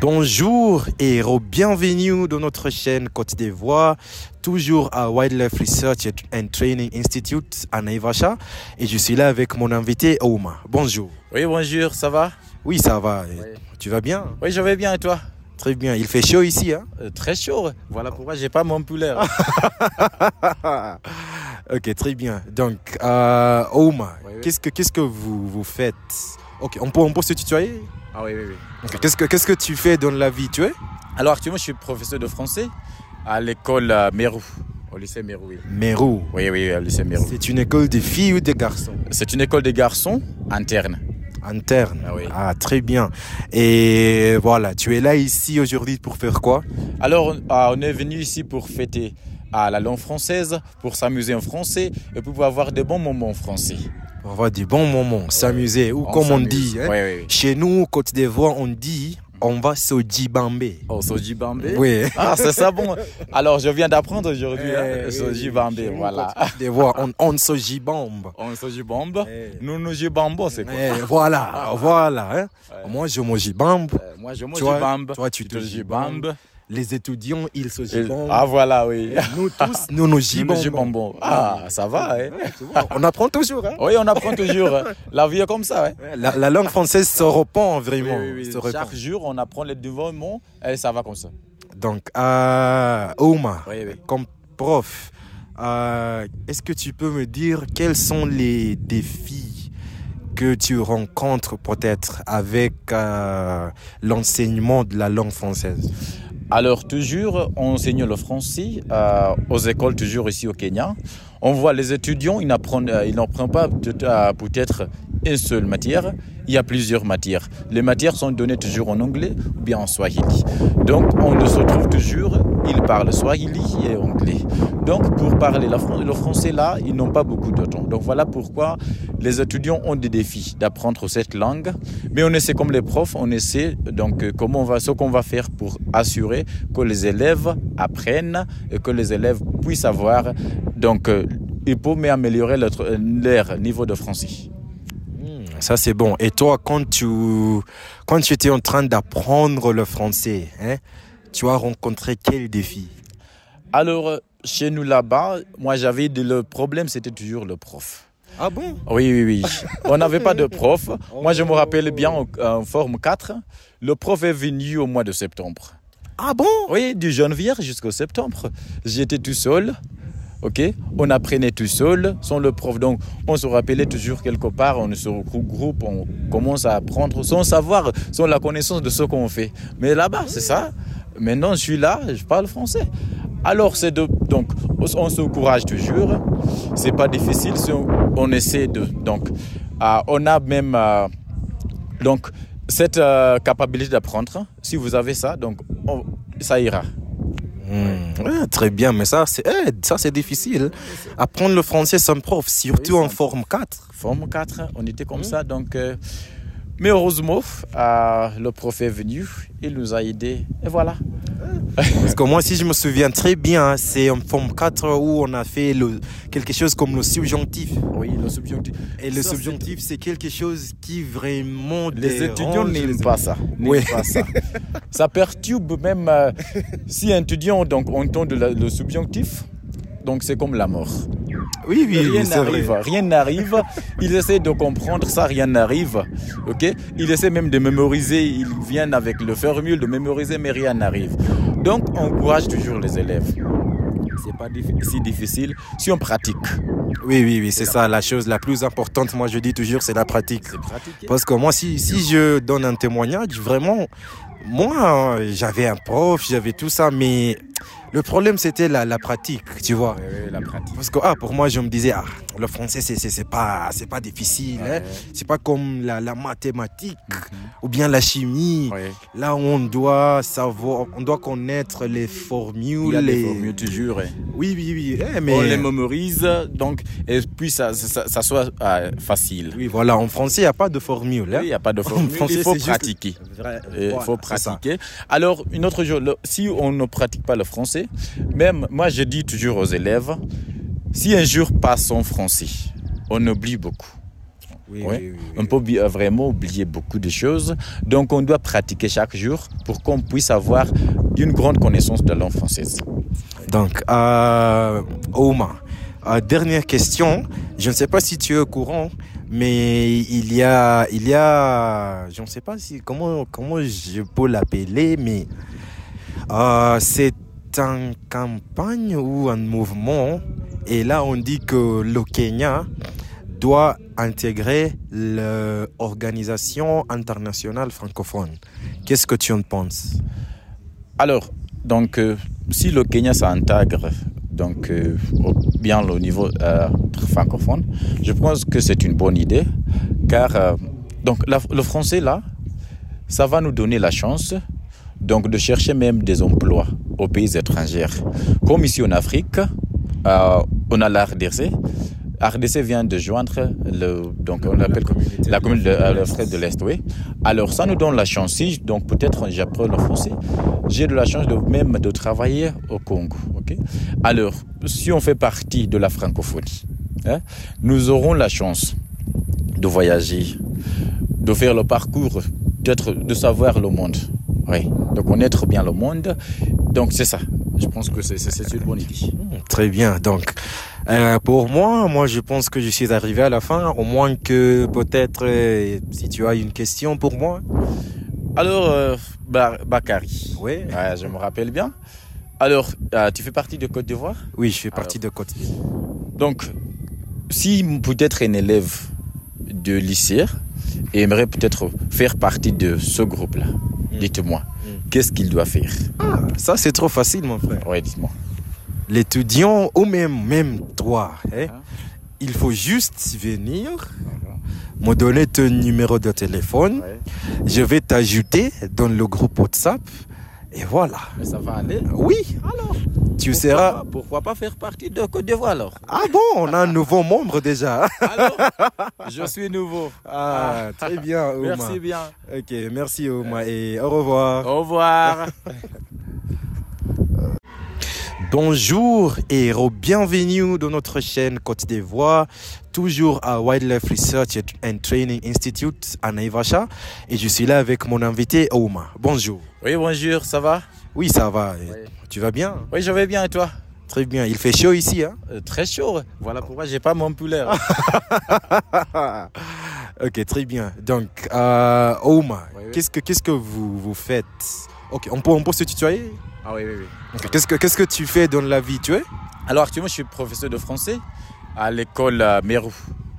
Bonjour et bienvenue dans notre chaîne Côte d'Ivoire, toujours à Wildlife Research and Training Institute à Naivasha. Et je suis là avec mon invité Ouma. Bonjour. Oui, bonjour, ça va? Oui, ça va. Tu vas bien? Oui, je vais bien et toi? Très bien. Il fait chaud ici, hein? Euh, Très chaud. Voilà pourquoi j'ai pas mon poulet. Ok, très bien. Donc, euh, Ouma, Oui, oui. qu'est-ce que qu'est-ce que vous vous faites? Ok, on peut on peut se tutoyer ah oui, oui, oui. Qu'est-ce que qu'est-ce que tu fais dans la vie Tu es Alors actuellement, je suis professeur de français à l'école euh, Mérou, au lycée Mérou. Oui, Mérou. oui, oui, au lycée Mérou. C'est une école de filles ou de garçons C'est une école des garçons interne. Interne. Ah oui. très bien. Et voilà, tu es là ici aujourd'hui pour faire quoi Alors, euh, on est venu ici pour fêter à la langue française, pour s'amuser en français et pour avoir de bons moments en français. Pour avoir du bons moments, s'amuser. Ou On comme on dit, hein, chez nous, Côte d'Ivoire, on dit on va se djibamber. Oh, Soji Bambé Oui. Ah, c'est ça bon. Alors, je viens d'apprendre aujourd'hui. hein, Eh, oui, nous, voilà. Côte d'Ivoire, on, on se jibambe. On Soji Bambe. Eh. Nous, nous jibambo, c'est quoi? Eh, voilà, voilà. hein. Moi, je me jibambe. Euh, Moi, je me Toi, jibambe. toi, tu te jibambes. Les étudiants, ils se jibambent. Ah, voilà, oui. Nous tous, nous nous jibambons. nous jibambons. Ah, ça va, hein. On apprend toujours. Hein? Oui, on apprend toujours. hein. La vie est comme ça, hein. La, la langue française se répand vraiment. Oui, oui, oui. se répand. Chaque jour, on apprend les nouveaux mots et ça va comme ça. Donc, euh, Ouma, comme prof, euh, est-ce que tu peux me dire quels sont les défis que tu rencontres peut-être avec euh, l'enseignement de la langue française? Alors, toujours, on enseigne le français euh, aux écoles, toujours ici au Kenya. On voit les étudiants, ils n'apprennent, euh, ils n'apprennent pas peut- peut-être une seule matière. Il y a plusieurs matières. Les matières sont données toujours en anglais ou bien en swahili. Donc, on se retrouve toujours, ils parlent swahili et anglais. Donc, pour parler le français là, ils n'ont pas beaucoup de temps. Donc, voilà pourquoi les étudiants ont des défis d'apprendre cette langue. Mais on essaie, comme les profs, on essaie donc euh, comment on va, ce qu'on va faire pour assurer que les élèves apprennent et que les élèves puissent avoir. Donc, euh, il mais améliorer leur, leur niveau de français. Ça, c'est bon. Et toi, quand tu, quand tu étais en train d'apprendre le français, hein, tu as rencontré quel défi? Alors, euh, chez nous là-bas, moi j'avais le problème, c'était toujours le prof. Ah bon? Oui, oui, oui. On n'avait pas de prof. Moi, je me rappelle bien en, en forme 4, le prof est venu au mois de septembre. Ah bon? Oui, du janvier jusqu'au septembre. J'étais tout seul. On apprenait tout seul, sans le prof. Donc, on se rappelait toujours quelque part, on se regroupe, on commence à apprendre sans savoir, sans la connaissance de ce qu'on fait. Mais là-bas, c'est ça. Maintenant, je suis là, je parle français. Alors, c'est de, donc, on se encourage toujours. C'est pas difficile si on, essaie de, donc, euh, on a même, euh, donc, cette euh, capacité d'apprendre. Si vous avez ça, donc, on- ça ira. Hmm, ouais, Très bien, mais ça, c'est eh, ça c'est difficile. Apprendre le français sans prof, surtout Oui, en forme 4. Forme 4, on était comme ça. Donc, euh, mais heureusement, euh, le prof est venu, il nous a aidés. Et voilà. Parce que moi, si je me souviens très bien, c'est en forme 4 où on a fait le, quelque chose comme le subjonctif. Oui, le subjonctif. Et le Ça, subjonctif, c'est quelque chose qui vraiment Les étudiants n'aiment pas ça. Oui. pas ça. ça perturbe même euh, si un étudiant donc, entend le subjonctif. Donc c'est comme la mort. Oui, oui, rien n'arrive, rien n'arrive. Il essaie de comprendre ça, rien n'arrive. Ok? Il essaie même de mémoriser. Il vient avec le formule de mémoriser, mais rien n'arrive. Donc on encourage toujours les élèves. C'est pas si difficile si on pratique. Oui, oui, oui, c'est ça la chose la plus importante. Moi, je dis toujours, c'est la pratique. Parce que moi, si, si je donne un témoignage, vraiment, moi, euh, j'avais un prof, j'avais tout ça, mais le problème, c'était la, la pratique, tu vois. Oui, oui, la pratique. Parce que ah, pour moi, je me disais, ah, le français, c'est, c'est, pas, c'est pas difficile. hein. Ouais. C'est pas comme la, la mathématique ou bien la chimie. Oui. Là on doit savoir, on doit connaître les Il formules. y a les- formules toujours. hein. Oui, oui, oui. eh, mais... On les mémorise, donc, et puis ça, ça, ça soit euh, facile. Oui, voilà, en français, il n'y a pas de formule. Oui, hein. Il n'y a pas de En formule, français, il faut juste- pratiquer. Il voilà, faut pratiquer. Alors, une autre chose, si on ne pratique pas le français, même moi je dis toujours aux élèves, si un jour passe en français, on oublie beaucoup. Oui, Ouais. oui, oui, oui. On peut bi- vraiment oublier beaucoup de choses. Donc, on doit pratiquer chaque jour pour qu'on puisse avoir une grande connaissance de la langue française. Donc, euh, Ouma, euh, dernière question. Je ne sais pas si tu es au courant, mais il y a, il y a, je ne sais pas si comment comment je peux l'appeler, mais euh, c'est une campagne ou un mouvement. Et là, on dit que le Kenya doit intégrer l'organisation internationale francophone. Qu'est-ce que tu en penses? Alors, donc, euh, si le Kenya s'intègre donc, euh, bien au niveau euh, francophone, je pense que c'est une bonne idée, car donc, la- le français, là, ça va nous donner la chance donc, de chercher même des emplois aux pays étrangers. Comme ici en Afrique, euh, on a la RDC. RDC vient de joindre le, donc on l'appelle la commune de de l'Est. oui. Alors ça nous donne la chance, si donc peut-être j'apprends le français, j'ai de la chance de même de travailler au Congo, ok. Alors si on fait partie de la francophonie, hein, nous aurons la chance de voyager, de faire le parcours, peut-être de savoir le monde, oui, de connaître bien le monde. Donc c'est ça. Je pense que c'est une bonne idée. Très bien. Donc, euh, pour moi, moi, je pense que je suis arrivé à la fin. Au moins que peut-être, euh, si tu as une question pour moi. Alors, euh, Ba- Bakary, Oui. Ouais, je me rappelle bien. Alors, tu fais partie de Côte d'Ivoire? Oui, je fais partie de Côte. Donc, si peut-être un élève de lycée aimerait peut-être faire partie de ce groupe-là, dites-moi, qu'est-ce qu'il doit faire Ah, ça c'est trop facile, mon frère. Oui, dites-moi. L'étudiant ou même même toi, hein, Ah. il faut juste venir, me donner ton numéro de téléphone. Je vais t'ajouter dans le groupe WhatsApp et voilà. Mais ça va aller. Oui. Alors, tu seras. Pourquoi pas faire partie de Côte d'Ivoire alors? Ah bon, on a un nouveau membre déjà. Alors, je suis nouveau. Ah, très bien, Ouma. Merci bien. Ok, merci Ouma et au revoir. Au revoir. Bonjour et bienvenue dans notre chaîne Côte d'Ivoire, toujours à Wildlife Research and Training Institute à Naivasha. Et je suis là avec mon invité Ouma. Bonjour. Oui, bonjour, ça va? Oui, ça va. Tu vas bien? Oui, je vais bien et toi? Très bien. Il fait chaud ici, hein? Euh, Très chaud. Voilà pourquoi j'ai pas mon poulet. Ok, très bien. Donc, euh, Ouma, Oui, oui. qu'est-ce que qu'est-ce que vous vous faites? Ok, on peut on peut se tutoyer? Ah oui, oui, oui. Qu'est-ce que qu'est-ce que tu fais dans la vie? Tu es? Alors actuellement, je suis professeur de français à l'école euh, Mérou,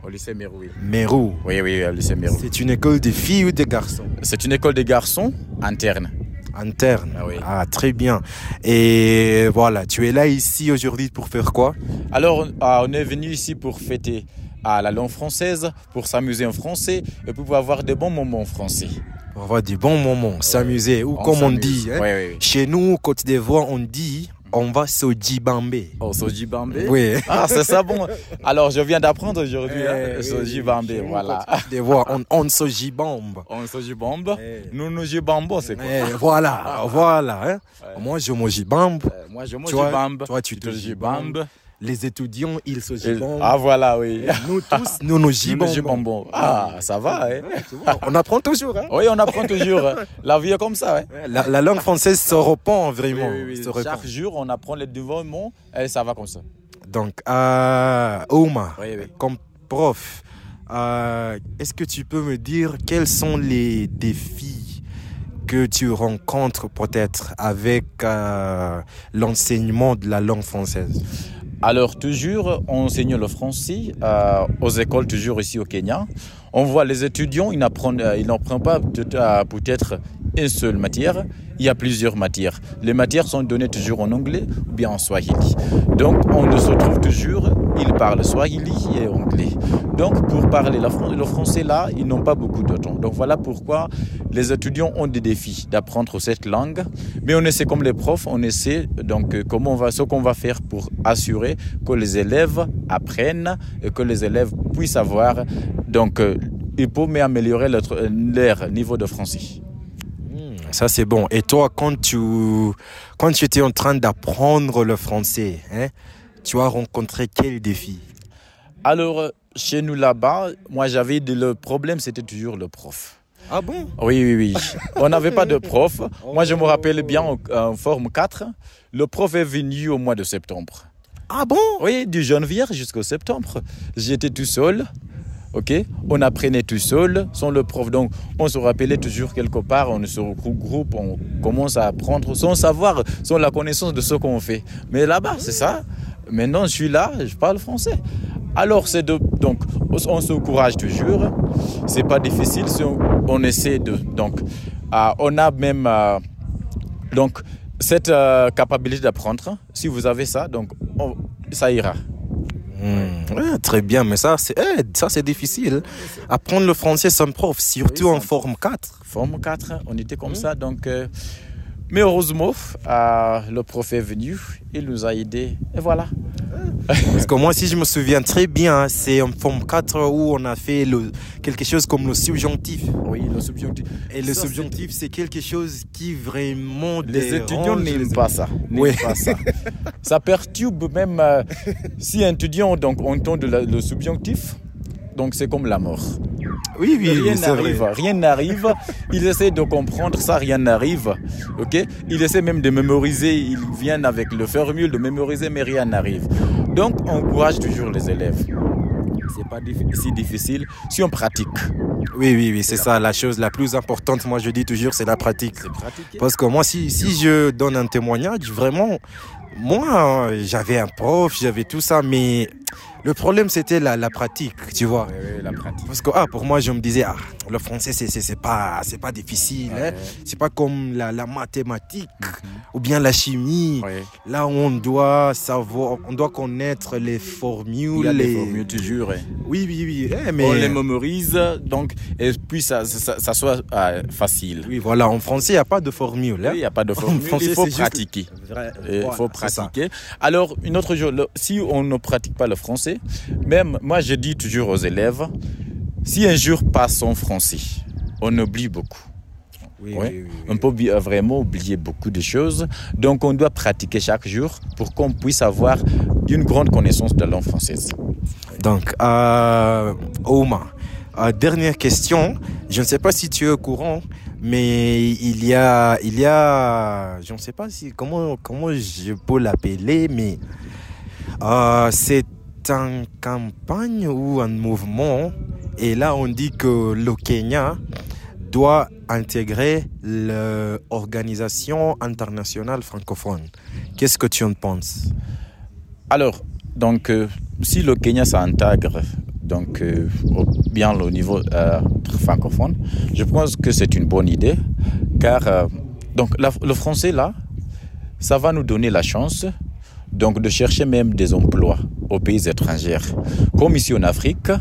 au lycée Mérou. Oui, Mérou. oui, oui, au lycée Mérou. C'est une école de filles ou de garçons? C'est une école des garçons interne. Interne. Ah oui. très bien. Et voilà, tu es là ici aujourd'hui pour faire quoi? Alors, euh, on est venu ici pour fêter à la langue française, pour s'amuser en français et pour avoir de bons moments en français. Pour avoir des bons moments, s'amuser. Ou On comme on dit, hein, oui. chez nous, Côte d'Ivoire, on dit on va se djibamber. Oh, Soji Bambé Oui. Ah, c'est ça bon. Alors, je viens d'apprendre aujourd'hui. hein, Eh, oui, voilà. Côte d'Ivoire, on, on se jibambe. On Soji Bambe? Eh. Nous, nous jibambo, c'est quoi? Eh, voilà, voilà. hein. Ouais. Moi, je me jibambe. Euh, Moi, je me Toi, jibambe. toi, tu te jibambes. Les étudiants, ils se gibambent. Ah, voilà, oui. Nous tous, nous nous Nous, nous jibambons. Ah, ça va, hein On apprend toujours. Hein? Oui, on apprend toujours. hein. La vie est comme ça. hein. La, la langue française se répand vraiment. Oui, oui, oui. se répand. Chaque jour, on apprend les nouveaux mots et ça va comme ça. Donc, euh, Ouma, comme prof, euh, est-ce que tu peux me dire quels sont les défis que tu rencontres peut-être avec euh, l'enseignement de la langue française? Alors, toujours, on enseigne le français euh, aux écoles, toujours ici au Kenya. On voit les étudiants, ils n'apprennent, euh, ils n'apprennent pas peut- peut-être une seule matière. Il y a plusieurs matières. Les matières sont données toujours en anglais ou bien en swahili. Donc, on se trouve toujours, ils parlent swahili et anglais. Donc, pour parler le français là, ils n'ont pas beaucoup de temps. Donc, voilà pourquoi les étudiants ont des défis d'apprendre cette langue. Mais on essaie, comme les profs, on essaie donc euh, comment on va, ce qu'on va faire pour assurer que les élèves apprennent et que les élèves puissent avoir donc euh, il faut améliorer leur, leur niveau de français. Ça, c'est bon. Et toi, quand tu, quand tu étais en train d'apprendre le français, hein, tu as rencontré quel défi? Alors, euh, chez nous là-bas, moi j'avais le problème, c'était toujours le prof. Ah bon? Oui, oui, oui. On n'avait pas de prof. Moi, je me rappelle bien en, en forme 4, le prof est venu au mois de septembre. Ah bon? Oui, du janvier jusqu'au septembre. J'étais tout seul. On apprenait tout seul sans le prof. Donc, on se rappelait toujours quelque part, on se regroupe, on commence à apprendre sans savoir, sans la connaissance de ce qu'on fait. Mais là-bas, c'est ça. Maintenant, je suis là, je parle français. Alors, c'est de, donc, on s'encourage toujours. C'est pas difficile. si On, essaie de, donc, euh, on a même, euh, donc, cette euh, capacité d'apprendre. Si vous avez ça, donc, on- ça ira. Hmm, ouais, Très bien, mais ça, c'est eh, ça c'est difficile. Apprendre le français sans prof, surtout Oui, en forme 4. Forme 4, on était comme ça. Donc, euh, mais heureusement, euh, le prof est venu, il nous a aidés. Et voilà. Parce que moi, si je me souviens très bien, c'est en forme 4 où on a fait le, quelque chose comme le subjonctif. Oui, le subjonctif. Et le Ça, subjonctif, c'est quelque chose qui vraiment Les étudiants les- n'aiment pas ça. Oui. pas ça. ça perturbe même euh, si un étudiant donc, entend le subjonctif. Donc c'est comme la mort. Oui, oui, rien n'arrive, rien n'arrive. Il essaie de comprendre ça, rien n'arrive. Ok? Il essaie même de mémoriser. Il vient avec le formule de mémoriser, mais rien n'arrive. Donc on encourage toujours les élèves. C'est pas si difficile si on pratique. Oui, oui, oui, c'est ça. La chose la plus importante, moi, je dis toujours, c'est la pratique. Parce que moi, si, si je donne un témoignage, vraiment, moi, euh, j'avais un prof, j'avais tout ça, mais le problème, c'était la, la pratique, tu vois. Oui, oui, la pratique. Parce que ah, pour moi, je me disais, ah, le français, c'est, c'est, c'est pas, c'est pas difficile. hein. Ouais. C'est pas comme la, la mathématique ou bien la chimie. Oui. Là on doit savoir, on doit connaître les formules. Il y a des les- formules toujours. hein. Oui, oui, oui. eh, mais... On les mémorise, donc, et puis ça, ça, ça soit euh, facile. Oui, voilà. En français, il n'y a pas de formule. Oui, hein. Il n'y a pas de En formule, français, il faut juste- pratiquer. Il voilà, faut pratiquer. Alors, une autre chose, si on ne pratique pas le français, même moi je dis toujours aux élèves, si un jour passe en français, on oublie beaucoup. Oui, Ouais. oui, oui, oui. On peut vraiment oublier beaucoup de choses. Donc, on doit pratiquer chaque jour pour qu'on puisse avoir une grande connaissance de la langue française. Donc, euh, Ouma, euh, dernière question. Je ne sais pas si tu es au courant, mais il y a, il y a, je ne sais pas si comment comment je peux l'appeler, mais euh, c'est une campagne ou un mouvement. Et là, on dit que le Kenya doit intégrer l'organisation internationale francophone. Qu'est-ce que tu en penses? Alors, donc, euh, si le Kenya s'intègre donc, euh, bien au niveau euh, francophone, je pense que c'est une bonne idée, car donc, la- le français, là, ça va nous donner la chance donc, de chercher même des emplois aux pays étrangers. Comme ici en Afrique,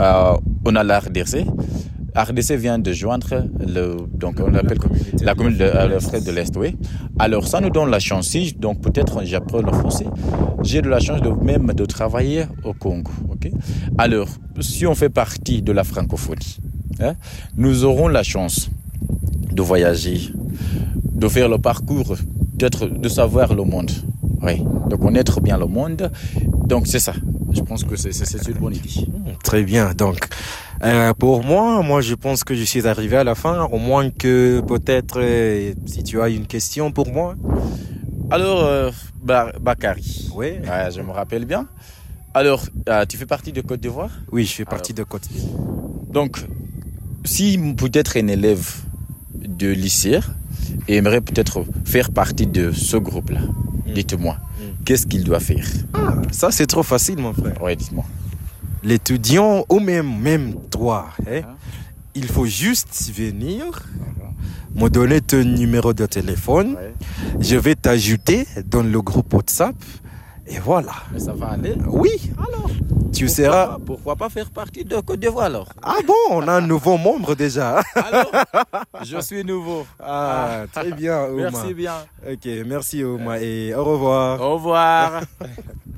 euh, on a la RDC. RDC vient de joindre le, donc on l'appelle la commune de euh, de l'Est, oui. Alors ça nous donne la chance, si donc peut-être j'apprends le français, j'ai de la chance de même de travailler au Congo, ok. Alors si on fait partie de la francophonie, hein, nous aurons la chance de voyager, de faire le parcours, d'être, de savoir le monde, oui, de connaître bien le monde. Donc c'est ça. Je pense que c'est, une bonne idée. Très bien. Donc, euh, pour moi, moi, je pense que je suis arrivé à la fin. Au moins que peut-être, euh, si tu as une question pour moi. Alors euh, Ba- Bakary. Oui. Je me rappelle bien. Alors, tu fais partie de Côte d'Ivoire? Oui, je fais partie de côté. Donc, si peut-être un élève de lycée aimerait peut-être faire partie de ce groupe-là, dites-moi, qu'est-ce qu'il doit faire Ça, c'est trop facile, mon frère. Oui, dites-moi. L'étudiant ou même, même toi, hein, Ah. il faut juste venir, me donner ton numéro de téléphone. Je vais t'ajouter dans le groupe WhatsApp. Et voilà. Mais ça va aller. Oui, alors. Tu seras. Pourquoi pas faire partie de Côte d'Ivoire alors Ah bon, on a un nouveau membre déjà. Alors, je suis nouveau. Ah, très bien, Ouma. Merci bien. Ok, merci Ouma et au revoir. Au revoir.